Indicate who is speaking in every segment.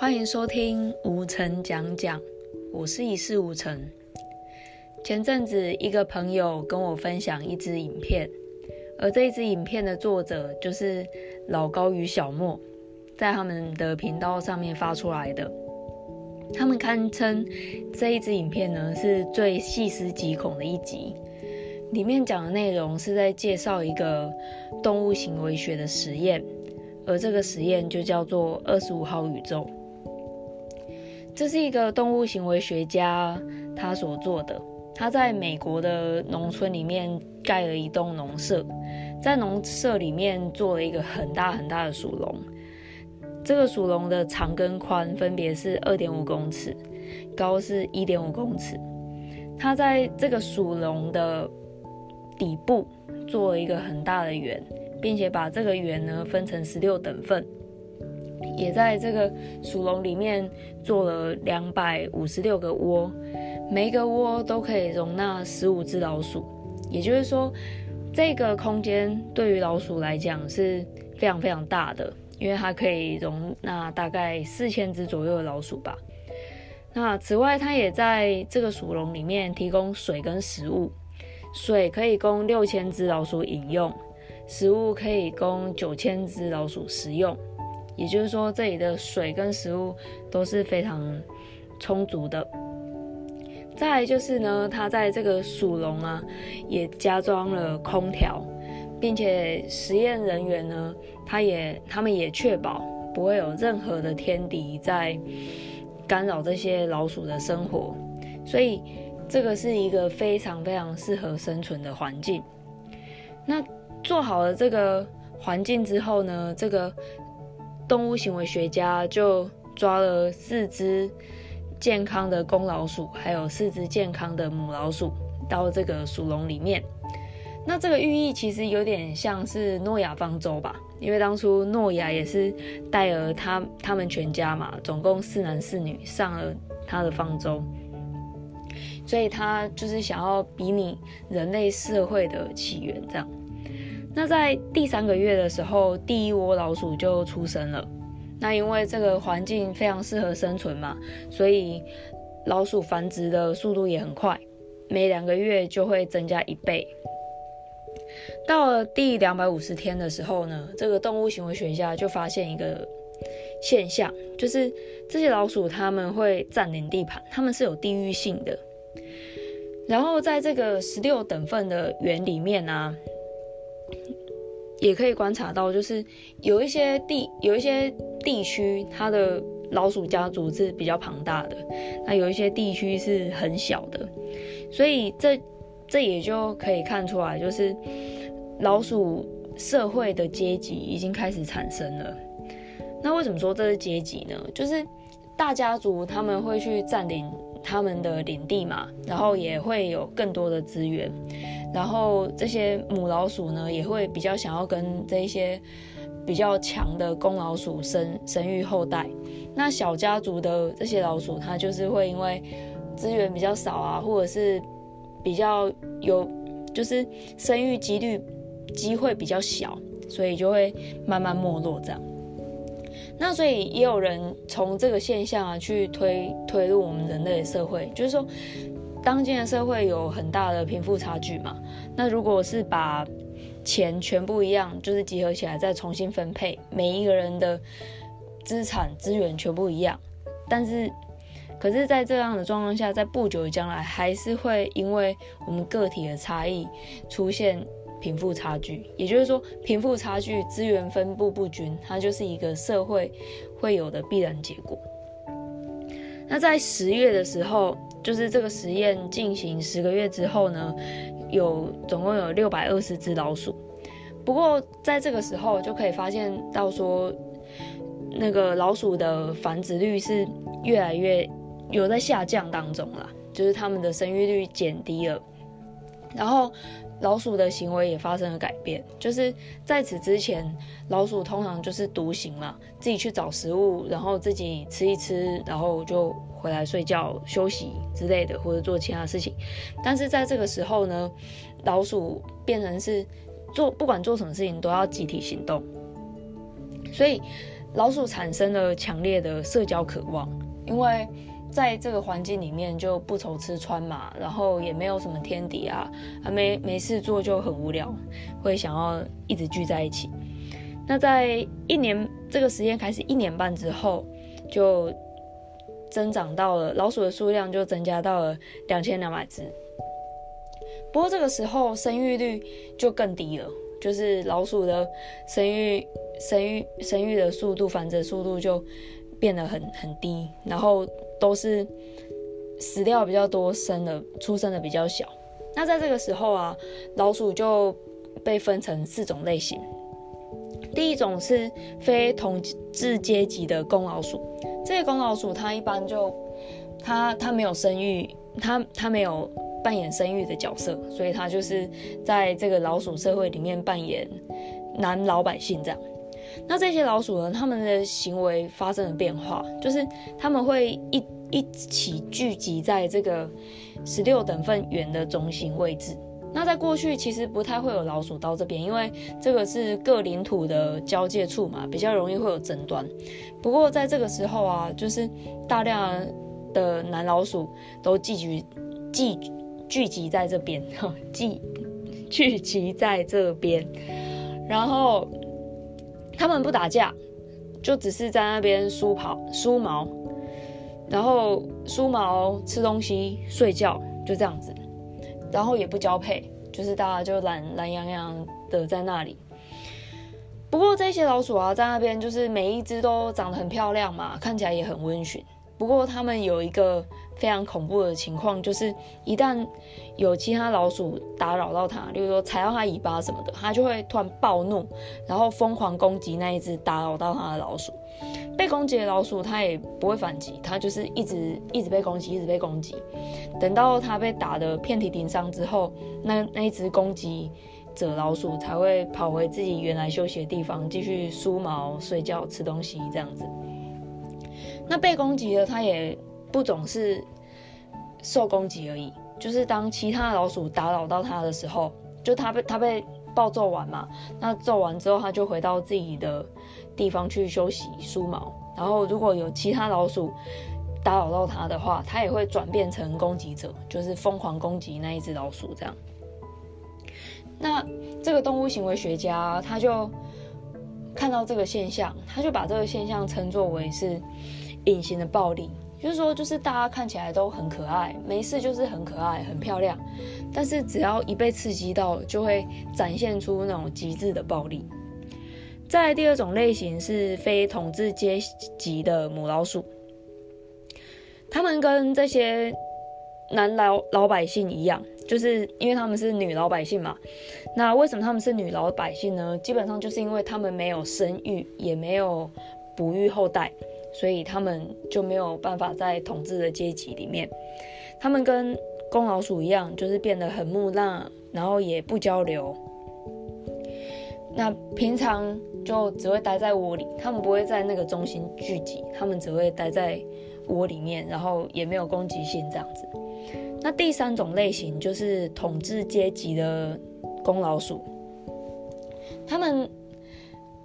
Speaker 1: 欢迎收听无尘讲讲，我是一事无成。前阵子一个朋友跟我分享一支影片，而这一支影片的作者就是老高与小莫，在他们的频道上面发出来的。他们堪称这一支影片呢是最细思极恐的一集，里面讲的内容是在介绍一个动物行为学的实验，而这个实验就叫做二十五号宇宙。这是一个动物行为学家他所做的。他在美国的农村里面盖了一栋农舍，在农舍里面做了一个很大很大的鼠笼。这个鼠笼的长跟宽分别是二点五公尺，高是一点五公尺。他在这个鼠笼的底部做了一个很大的圆，并且把这个圆呢分成十六等份。也在这个鼠笼里面做了两百五十六个窝，每一个窝都可以容纳十五只老鼠。也就是说，这个空间对于老鼠来讲是非常非常大的，因为它可以容纳大概四千只左右的老鼠吧。那此外，它也在这个鼠笼里面提供水跟食物，水可以供六千只老鼠饮用，食物可以供九千只老鼠食用。也就是说，这里的水跟食物都是非常充足的。再就是呢，它在这个鼠笼啊，也加装了空调，并且实验人员呢，他也他们也确保不会有任何的天敌在干扰这些老鼠的生活，所以这个是一个非常非常适合生存的环境。那做好了这个环境之后呢，这个。动物行为学家就抓了四只健康的公老鼠，还有四只健康的母老鼠到这个鼠笼里面。那这个寓意其实有点像是诺亚方舟吧，因为当初诺亚也是带了他他们全家嘛，总共四男四女上了他的方舟，所以他就是想要比拟人类社会的起源这样。那在第三个月的时候，第一窝老鼠就出生了。那因为这个环境非常适合生存嘛，所以老鼠繁殖的速度也很快，每两个月就会增加一倍。到了第两百五十天的时候呢，这个动物行为学家就发现一个现象，就是这些老鼠它们会占领地盘，它们是有地域性的。然后在这个十六等份的圆里面呢。也可以观察到，就是有一些地有一些地区，它的老鼠家族是比较庞大的，那有一些地区是很小的，所以这这也就可以看出来，就是老鼠社会的阶级已经开始产生了。那为什么说这是阶级呢？就是大家族他们会去占领他们的领地嘛，然后也会有更多的资源。然后这些母老鼠呢，也会比较想要跟这一些比较强的公老鼠生生育后代。那小家族的这些老鼠，它就是会因为资源比较少啊，或者是比较有就是生育几率机会比较小，所以就会慢慢没落这样。那所以也有人从这个现象啊去推推入我们人类的社会，就是说。当今的社会有很大的贫富差距嘛？那如果是把钱全部一样，就是集合起来再重新分配，每一个人的资产资源全部一样，但是，可是，在这样的状况下，在不久的将来，还是会因为我们个体的差异出现贫富差距。也就是说，贫富差距、资源分布不均，它就是一个社会会有的必然结果。那在十月的时候。就是这个实验进行十个月之后呢，有总共有六百二十只老鼠。不过在这个时候就可以发现到说，那个老鼠的繁殖率是越来越有在下降当中了，就是它们的生育率减低了。然后老鼠的行为也发生了改变，就是在此之前，老鼠通常就是独行嘛，自己去找食物，然后自己吃一吃，然后就。回来睡觉、休息之类的，或者做其他事情。但是在这个时候呢，老鼠变成是做不管做什么事情都要集体行动。所以老鼠产生了强烈的社交渴望，因为在这个环境里面就不愁吃穿嘛，然后也没有什么天敌啊，还没没事做就很无聊，会想要一直聚在一起。那在一年这个实验开始一年半之后，就增长到了老鼠的数量就增加到了两千两百只。不过这个时候生育率就更低了，就是老鼠的生育、生育、生育的速度、繁殖速度就变得很很低，然后都是死掉比较多，生的出生的比较小。那在这个时候啊，老鼠就被分成四种类型。第一种是非统治阶级的公老鼠，这个公老鼠它一般就它它没有生育，它它没有。扮演生育的角色，所以他就是在这个老鼠社会里面扮演男老百姓这样。那这些老鼠呢，他们的行为发生了变化，就是他们会一一起聚集在这个十六等份圆的中心位置。那在过去其实不太会有老鼠到这边，因为这个是各领土的交界处嘛，比较容易会有争端。不过在这个时候啊，就是大量的男老鼠都聚集聚。聚集在这边，聚聚集在这边，然后他们不打架，就只是在那边梳跑、梳毛，然后梳毛、吃东西、睡觉，就这样子，然后也不交配，就是大家就懒懒洋洋的在那里。不过这些老鼠啊，在那边就是每一只都长得很漂亮嘛，看起来也很温驯。不过他们有一个。非常恐怖的情况就是，一旦有其他老鼠打扰到它，例如说踩到它尾巴什么的，它就会突然暴怒，然后疯狂攻击那一只打扰到它的老鼠。被攻击的老鼠它也不会反击，它就是一直一直被攻击，一直被攻击。等到它被打得遍体鳞伤之后，那那一只攻击者老鼠才会跑回自己原来休息的地方，继续梳毛、睡觉、吃东西这样子。那被攻击了，它也。不总是受攻击而已，就是当其他老鼠打扰到它的时候，就它被它被暴揍完嘛，那揍完之后，它就回到自己的地方去休息梳毛。然后如果有其他老鼠打扰到它的话，它也会转变成攻击者，就是疯狂攻击那一只老鼠这样。那这个动物行为学家他就看到这个现象，他就把这个现象称作为是隐形的暴力。就是说，就是大家看起来都很可爱，没事就是很可爱、很漂亮，但是只要一被刺激到，就会展现出那种极致的暴力。再第二种类型是非统治阶级的母老鼠，他们跟这些男老老百姓一样，就是因为他们是女老百姓嘛。那为什么他们是女老百姓呢？基本上就是因为他们没有生育，也没有哺育后代。所以他们就没有办法在统治的阶级里面，他们跟公老鼠一样，就是变得很木讷，然后也不交流。那平常就只会待在窝里，他们不会在那个中心聚集，他们只会待在窝里面，然后也没有攻击性这样子。那第三种类型就是统治阶级的公老鼠，他们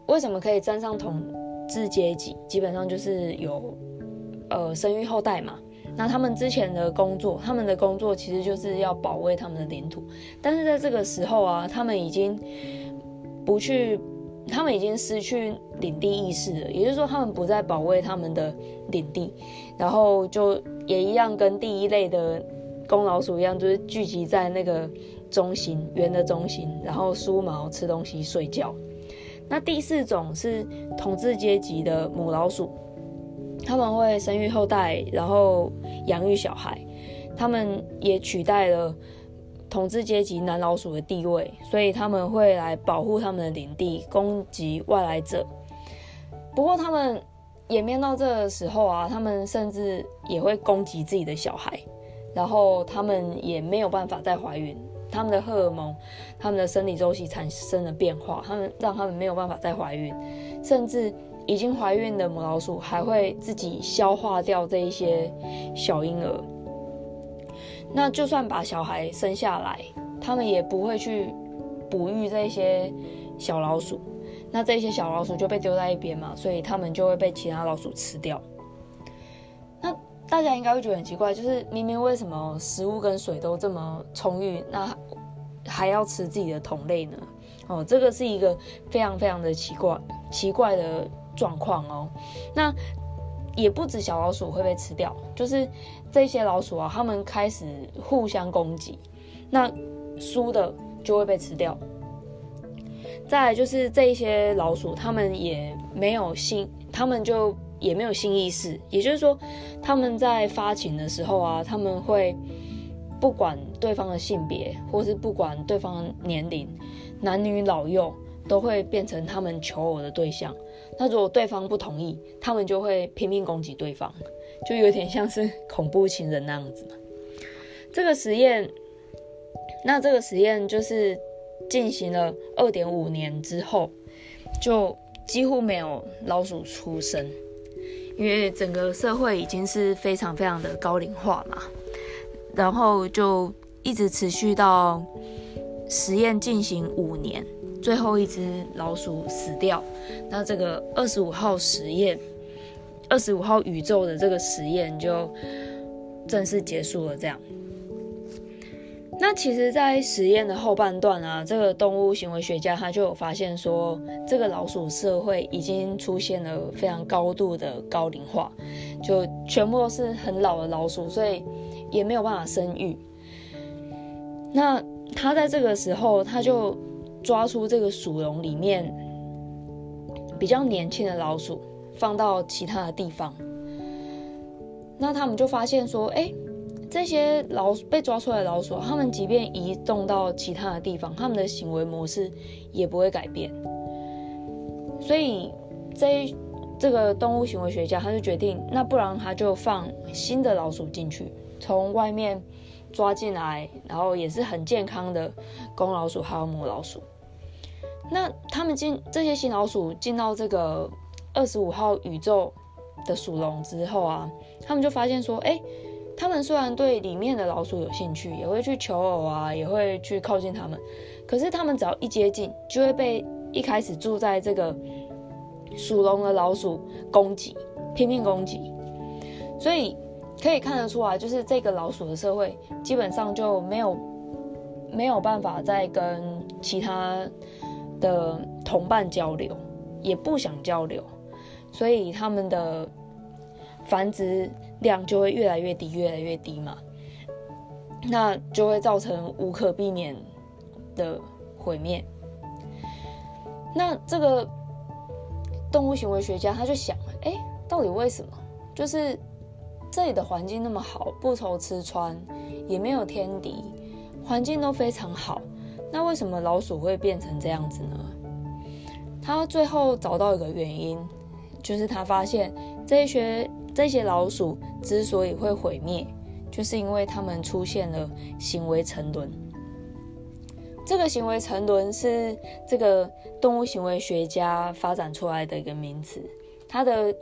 Speaker 1: 为什么可以站上统？治阶级基本上就是有，呃，生育后代嘛。那他们之前的工作，他们的工作其实就是要保卫他们的领土。但是在这个时候啊，他们已经不去，他们已经失去领地意识了。也就是说，他们不再保卫他们的领地，然后就也一样跟第一类的公老鼠一样，就是聚集在那个中心圆的中心，然后梳毛、吃东西、睡觉。那第四种是统治阶级的母老鼠，他们会生育后代，然后养育小孩，他们也取代了统治阶级男老鼠的地位，所以他们会来保护他们的领地，攻击外来者。不过他们演变到这个时候啊，他们甚至也会攻击自己的小孩，然后他们也没有办法再怀孕。他们的荷尔蒙，他们的生理周期产生了变化，他们让他们没有办法再怀孕，甚至已经怀孕的母老鼠还会自己消化掉这一些小婴儿。那就算把小孩生下来，他们也不会去哺育这些小老鼠。那这些小老鼠就被丢在一边嘛，所以他们就会被其他老鼠吃掉。大家应该会觉得很奇怪，就是明明为什么食物跟水都这么充裕，那还要吃自己的同类呢？哦，这个是一个非常非常的奇怪奇怪的状况哦。那也不止小老鼠会被吃掉，就是这些老鼠啊，它们开始互相攻击，那输的就会被吃掉。再来就是这些老鼠，它们也没有心，它们就也没有性意识，也就是说，他们在发情的时候啊，他们会不管对方的性别，或是不管对方年龄，男女老幼都会变成他们求偶的对象。那如果对方不同意，他们就会拼命攻击对方，就有点像是恐怖情人那样子。这个实验，那这个实验就是进行了二点五年之后，就几乎没有老鼠出生，因为整个社会已经是非常非常的高龄化嘛。然后就一直持续到实验进行五年。最后一只老鼠死掉，那这个二十五号实验，二十五号宇宙的这个实验就正式结束了。这样，那其实，在实验的后半段啊，这个动物行为学家他就有发现说，这个老鼠社会已经出现了非常高度的高龄化，就全部都是很老的老鼠，所以也没有办法生育。那他在这个时候，他就。抓出这个鼠笼里面比较年轻的老鼠，放到其他的地方。那他们就发现说，哎，这些老被抓出来的老鼠，他们即便移动到其他的地方，他们的行为模式也不会改变。所以，这这个动物行为学家他就决定，那不然他就放新的老鼠进去，从外面抓进来，然后也是很健康的公老鼠还有母老鼠。那他们进这些新老鼠进到这个二十五号宇宙的鼠笼之后啊，他们就发现说，哎，他们虽然对里面的老鼠有兴趣，也会去求偶啊，也会去靠近他们，可是他们只要一接近，就会被一开始住在这个鼠笼的老鼠攻击，拼命攻击。所以可以看得出来，就是这个老鼠的社会基本上就没有没有办法再跟其他。的同伴交流，也不想交流，所以他们的繁殖量就会越来越低，越来越低嘛，那就会造成无可避免的毁灭。那这个动物行为学家他就想，哎，到底为什么？就是这里的环境那么好，不愁吃穿，也没有天敌，环境都非常好。那为什么老鼠会变成这样子呢？他最后找到一个原因，就是他发现这些这些老鼠之所以会毁灭，就是因为它们出现了行为沉沦。这个行为沉沦是这个动物行为学家发展出来的一个名词，它的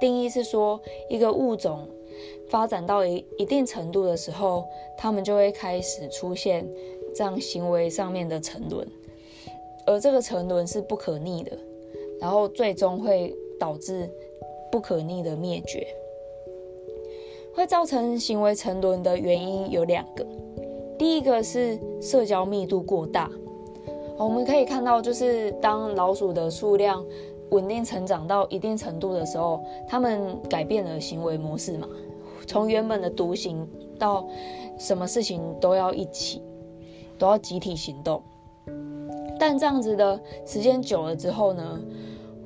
Speaker 1: 定义是说，一个物种发展到一一定程度的时候，它们就会开始出现。这样行为上面的沉沦，而这个沉沦是不可逆的，然后最终会导致不可逆的灭绝。会造成行为沉沦的原因有两个，第一个是社交密度过大。我们可以看到，就是当老鼠的数量稳定成长到一定程度的时候，它们改变了行为模式嘛，从原本的独行到什么事情都要一起。都要集体行动，但这样子的时间久了之后呢，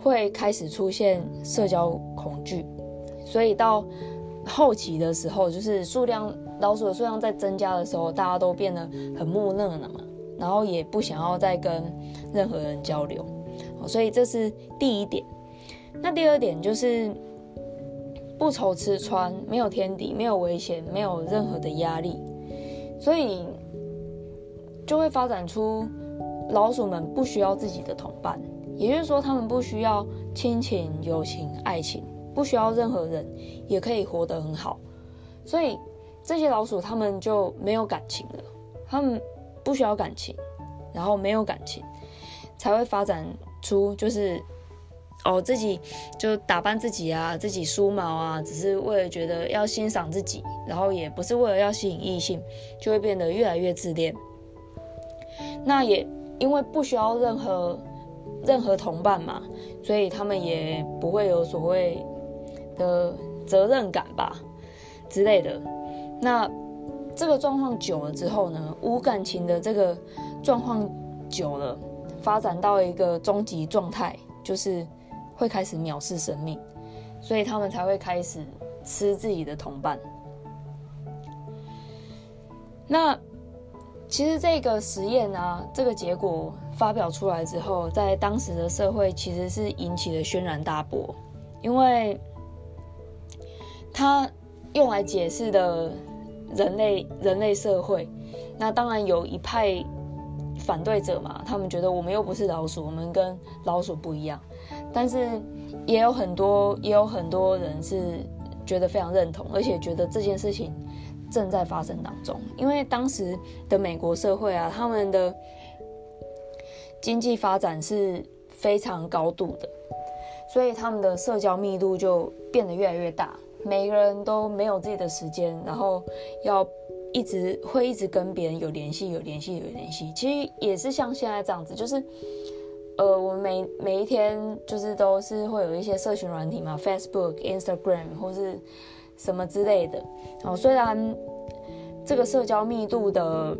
Speaker 1: 会开始出现社交恐惧，所以到后期的时候，就是数量老鼠的数量在增加的时候，大家都变得很木讷了嘛，然后也不想要再跟任何人交流，所以这是第一点。那第二点就是不愁吃穿，没有天敌，没有危险，没有任何的压力，所以。就会发展出老鼠们不需要自己的同伴，也就是说，他们不需要亲情、友情、爱情，不需要任何人，也可以活得很好。所以这些老鼠他们就没有感情了，他们不需要感情，然后没有感情，才会发展出就是哦自己就打扮自己啊，自己梳毛啊，只是为了觉得要欣赏自己，然后也不是为了要吸引异性，就会变得越来越自恋。那也因为不需要任何任何同伴嘛，所以他们也不会有所谓的责任感吧之类的。那这个状况久了之后呢，无感情的这个状况久了，发展到一个终极状态，就是会开始藐视生命，所以他们才会开始吃自己的同伴。那其实这个实验呢，这个结果发表出来之后，在当时的社会其实是引起了轩然大波，因为它用来解释的。人类人类社会，那当然有一派反对者嘛，他们觉得我们又不是老鼠，我们跟老鼠不一样。但是也有很多也有很多人是觉得非常认同，而且觉得这件事情正在发生当中。因为当时的美国社会啊，他们的经济发展是非常高度的，所以他们的社交密度就变得越来越大。每个人都没有自己的时间，然后要一直会一直跟别人有联系，有联系，有联系。其实也是像现在这样子，就是呃，我们每每一天就是都是会有一些社群软体嘛，Facebook、Instagram 或是什么之类的。哦，虽然这个社交密度的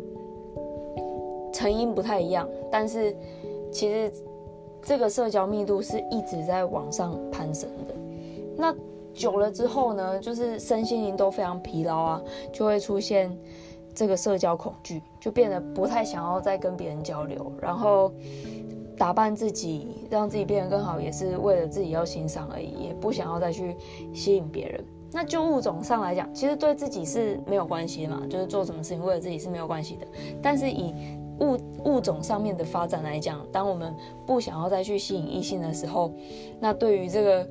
Speaker 1: 成因不太一样，但是其实这个社交密度是一直在往上攀升的。那久了之后呢，就是身心灵都非常疲劳啊，就会出现这个社交恐惧，就变得不太想要再跟别人交流，然后打扮自己，让自己变得更好，也是为了自己要欣赏而已，也不想要再去吸引别人。那就物种上来讲，其实对自己是没有关系嘛，就是做什么事情为了自己是没有关系的。但是以物物种上面的发展来讲，当我们不想要再去吸引异性的时候，那对于这个。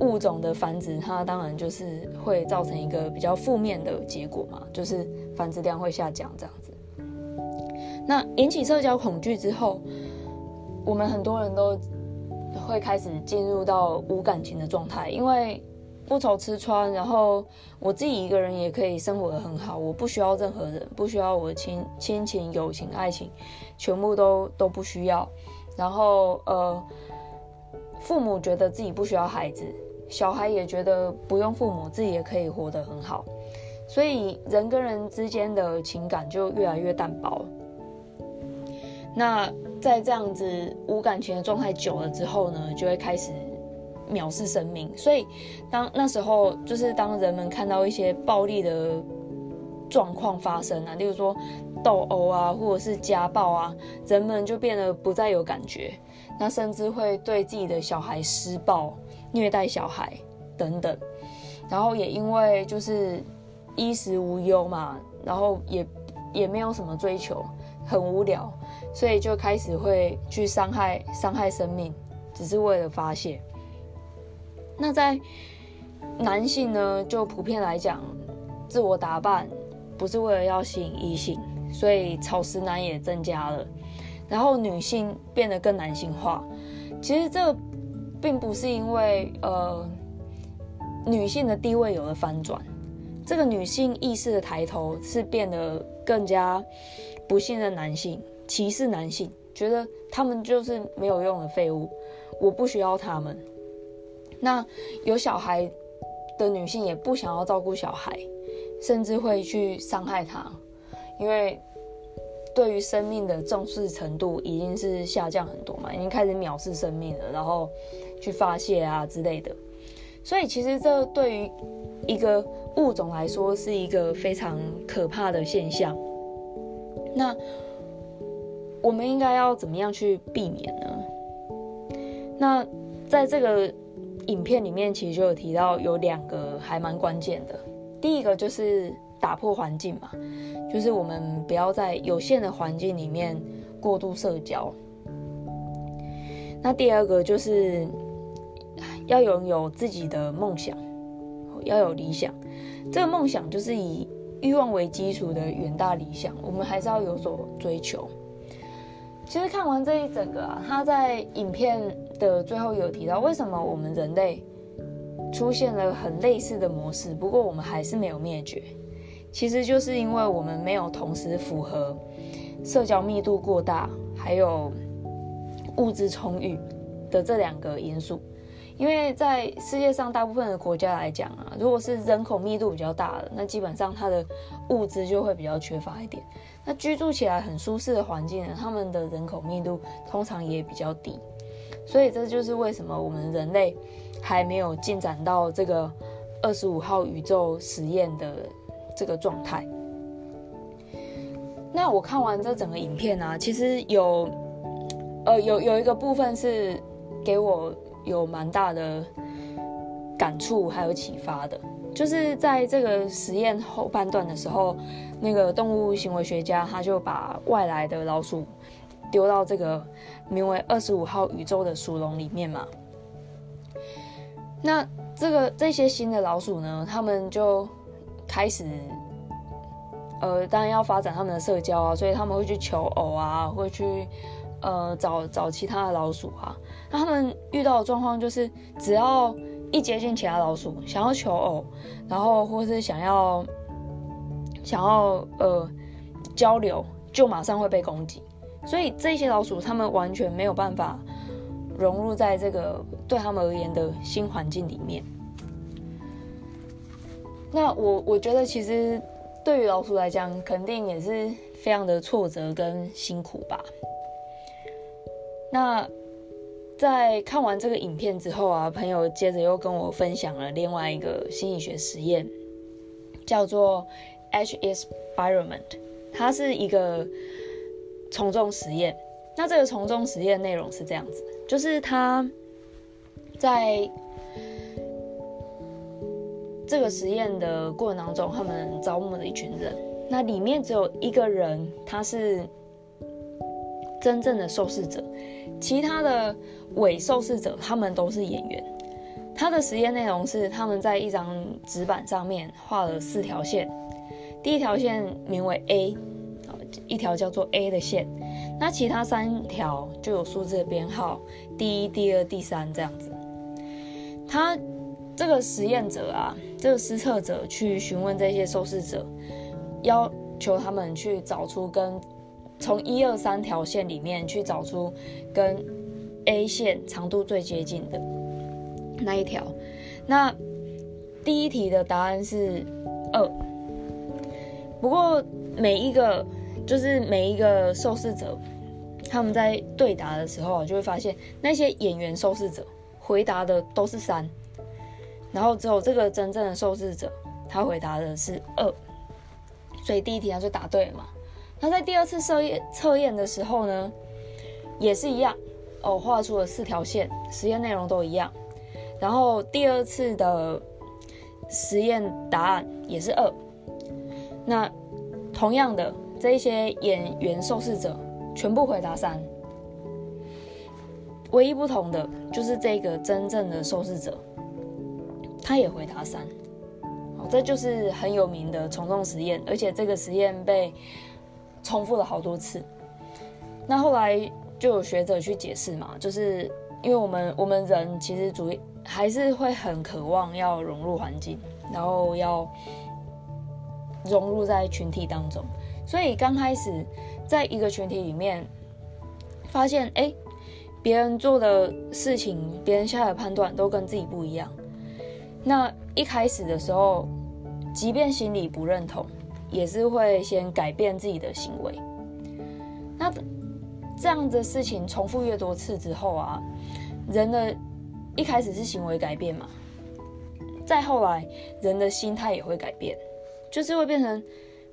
Speaker 1: 物种的繁殖，它当然就是会造成一个比较负面的结果嘛，就是繁殖量会下降这样子。那引起社交恐惧之后，我们很多人都会开始进入到无感情的状态，因为不愁吃穿，然后我自己一个人也可以生活的很好，我不需要任何人，不需要我的亲亲情、友情、爱情，全部都都不需要。然后呃，父母觉得自己不需要孩子。小孩也觉得不用父母，自己也可以活得很好，所以人跟人之间的情感就越来越淡薄。那在这样子无感情的状态久了之后呢，就会开始藐视生命。所以当那时候，就是当人们看到一些暴力的状况发生啊，例如说斗殴啊，或者是家暴啊，人们就变得不再有感觉，那甚至会对自己的小孩施暴。虐待小孩等等，然后也因为就是衣食无忧嘛，然后也也没有什么追求，很无聊，所以就开始会去伤害伤害生命，只是为了发泄。那在男性呢，就普遍来讲，自我打扮不是为了要吸引异性，所以草食男也增加了，然后女性变得更男性化。其实这。并不是因为呃女性的地位有了翻转，这个女性意识的抬头是变得更加不信任男性、歧视男性，觉得他们就是没有用的废物，我不需要他们。那有小孩的女性也不想要照顾小孩，甚至会去伤害他，因为。对于生命的重视程度已经是下降很多嘛，已经开始藐视生命了，然后去发泄啊之类的。所以其实这对于一个物种来说是一个非常可怕的现象。那我们应该要怎么样去避免呢？那在这个影片里面，其实就有提到有两个还蛮关键的。第一个就是打破环境嘛。就是我们不要在有限的环境里面过度社交。那第二个就是要拥有自己的梦想，要有理想。这个梦想就是以欲望为基础的远大理想，我们还是要有所追求。其实看完这一整个啊，他在影片的最后有提到，为什么我们人类出现了很类似的模式，不过我们还是没有灭绝。其实就是因为我们没有同时符合社交密度过大，还有物质充裕的这两个因素。因为在世界上大部分的国家来讲啊，如果是人口密度比较大的，那基本上它的物资就会比较缺乏一点。那居住起来很舒适的环境，他们的人口密度通常也比较低。所以这就是为什么我们人类还没有进展到这个二十五号宇宙实验的这个状态。那我看完这整个影片啊，其实有呃有有一个部分是给我。有蛮大的感触，还有启发的，就是在这个实验后半段的时候，那个动物行为学家他就把外来的老鼠丢到这个名为二十五号宇宙的鼠笼里面嘛。那这个这些新的老鼠呢，他们就开始，呃，当然要发展他们的社交啊，所以他们会去求偶啊，会去。呃，找找其他的老鼠啊，那他们遇到的状况就是，只要一接近其他老鼠，想要求偶，然后或是想要想要呃交流，就马上会被攻击。所以这些老鼠，他们完全没有办法融入在这个对他们而言的新环境里面。那我我觉得，其实对于老鼠来讲，肯定也是非常的挫折跟辛苦吧。那在看完这个影片之后啊，朋友接着又跟我分享了另外一个心理学实验，叫做 H experiment，它是一个从众实验。那这个从众实验内容是这样子，就是他在这个实验的过程当中，他们招募了一群人，那里面只有一个人他是真正的受试者。其他的伪受试者，他们都是演员。他的实验内容是，他们在一张纸板上面画了四条线，第一条线名为 A，一条叫做 A 的线。那其他三条就有数字的编号，第一、第二、第三这样子。他这个实验者啊，这个施测者去询问这些受试者，要求他们去找出跟从一二三条线里面去找出跟 A 线长度最接近的那一条。那第一题的答案是二。不过每一个就是每一个受试者，他们在对答的时候就会发现那些演员受试者回答的都是三，然后只有这个真正的受试者他回答的是二，所以第一题他就答对了嘛。那在第二次测验测验的时候呢，也是一样哦，画出了四条线，实验内容都一样。然后第二次的实验答案也是二。那同样的，这一些演员受试者全部回答三，唯一不同的就是这个真正的受试者，他也回答三。哦，这就是很有名的从众实验，而且这个实验被。重复了好多次，那后来就有学者去解释嘛，就是因为我们我们人其实主还是会很渴望要融入环境，然后要融入在群体当中，所以刚开始在一个群体里面发现，哎，别人做的事情，别人下的判断都跟自己不一样，那一开始的时候，即便心里不认同。也是会先改变自己的行为，那这样的事情重复越多次之后啊，人的一开始是行为改变嘛，再后来人的心态也会改变，就是会变成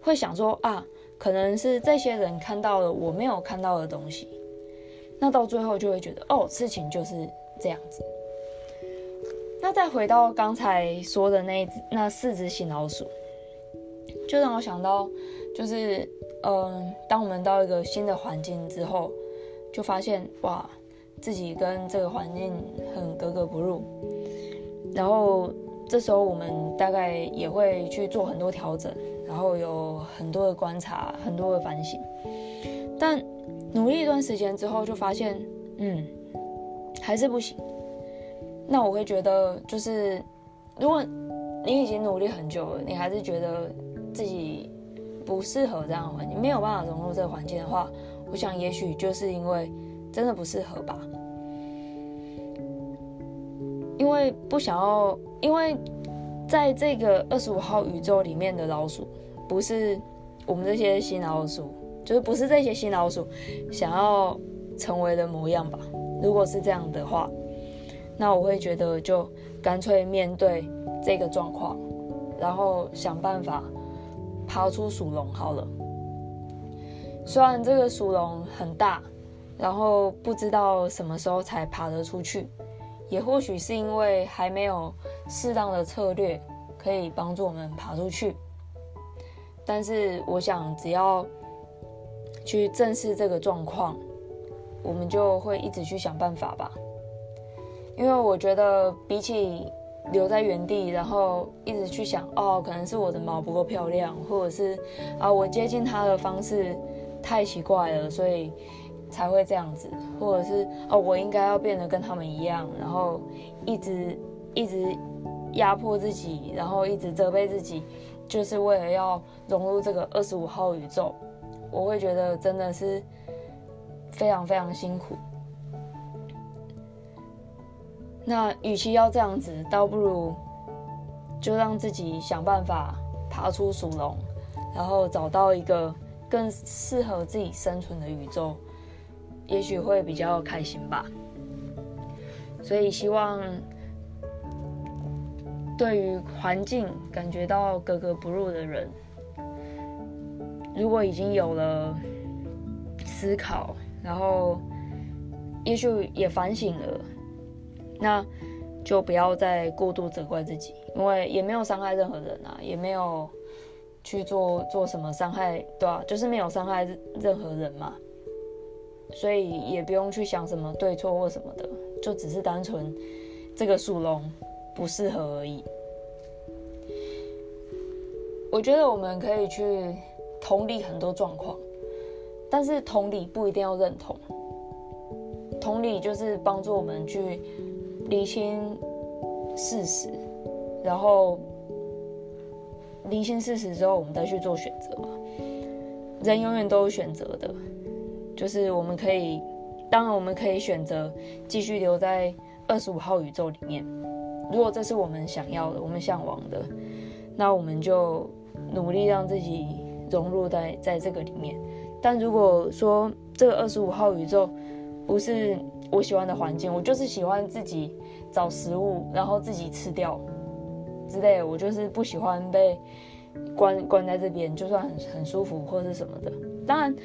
Speaker 1: 会想说啊，可能是这些人看到了我没有看到的东西，那到最后就会觉得哦，事情就是这样子。那再回到刚才说的那那四只新老鼠。就让我想到，就是，嗯，当我们到一个新的环境之后，就发现哇，自己跟这个环境很格格不入，然后这时候我们大概也会去做很多调整，然后有很多的观察，很多的反省。但努力一段时间之后，就发现，嗯，还是不行。那我会觉得，就是如果你已经努力很久了，你还是觉得自己不适合这样的环境，没有办法融入这个环境的话，我想也许就是因为真的不适合吧。因为不想要，因为在这个二十五号宇宙里面的老鼠，不是我们这些新老鼠，就是不是这些新老鼠想要成为的模样吧？如果是这样的话，那我会觉得就干脆面对这个状况，然后想办法爬出鼠笼好了。虽然这个鼠笼很大，然后不知道什么时候才爬得出去。也或许是因为还没有适当的策略可以帮助我们爬出去，但是我想只要去正视这个状况，我们就会一直去想办法吧。因为我觉得比起留在原地，然后一直去想哦，可能是我的毛不够漂亮，或者是啊我接近它的方式太奇怪了，所以。才会这样子，或者是哦，我应该要变得跟他们一样，然后一直一直压迫自己，然后一直责备自己，就是为了要融入这个二十五号宇宙。我会觉得真的是非常非常辛苦。那与其要这样子，倒不如就让自己想办法爬出鼠笼，然后找到一个更适合自己生存的宇宙。也许会比较开心吧，所以希望对于环境感觉到格格不入的人，如果已经有了思考，然后也许也反省了，那就不要再过度责怪自己，因为也没有伤害任何人啊，也没有去做做什么伤害，对吧？就是没有伤害任何人嘛。所以也不用去想什么对错或什么的，就只是单纯这个树笼不适合而已。我觉得我们可以去同理很多状况，但是同理不一定要认同。同理就是帮助我们去理清事实，然后理清事实之后，我们再去做选择嘛。人永远都有选择的。就是我们可以，当然我们可以选择继续留在二十五号宇宙里面。如果这是我们想要的，我们向往的，那我们就努力让自己融入在在这个里面。但如果说这个二十五号宇宙不是我喜欢的环境，我就是喜欢自己找食物，然后自己吃掉之类的，我就是不喜欢被关关在这边，就算很很舒服或是什么的。当然。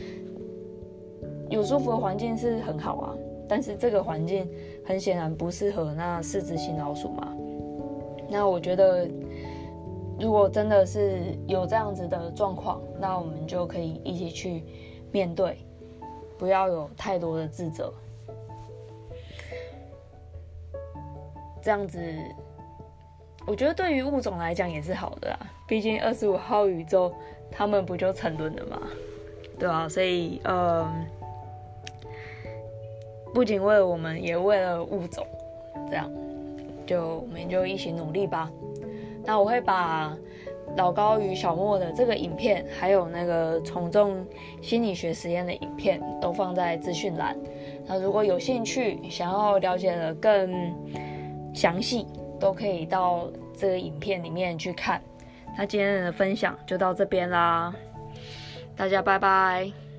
Speaker 1: 有舒服的环境是很好啊，但是这个环境很显然不适合那四只新老鼠嘛。那我觉得，如果真的是有这样子的状况，那我们就可以一起去面对，不要有太多的自责。这样子，我觉得对于物种来讲也是好的啊。毕竟二十五号宇宙他们不就沉沦了吗？对啊，所以呃。不仅为了我们，也为了物种，这样，就我们就一起努力吧。那我会把老高与小莫的这个影片，还有那个从众心理学实验的影片，都放在资讯栏。那如果有兴趣，想要了解的更详细，都可以到这个影片里面去看。那今天的分享就到这边啦，大家拜拜。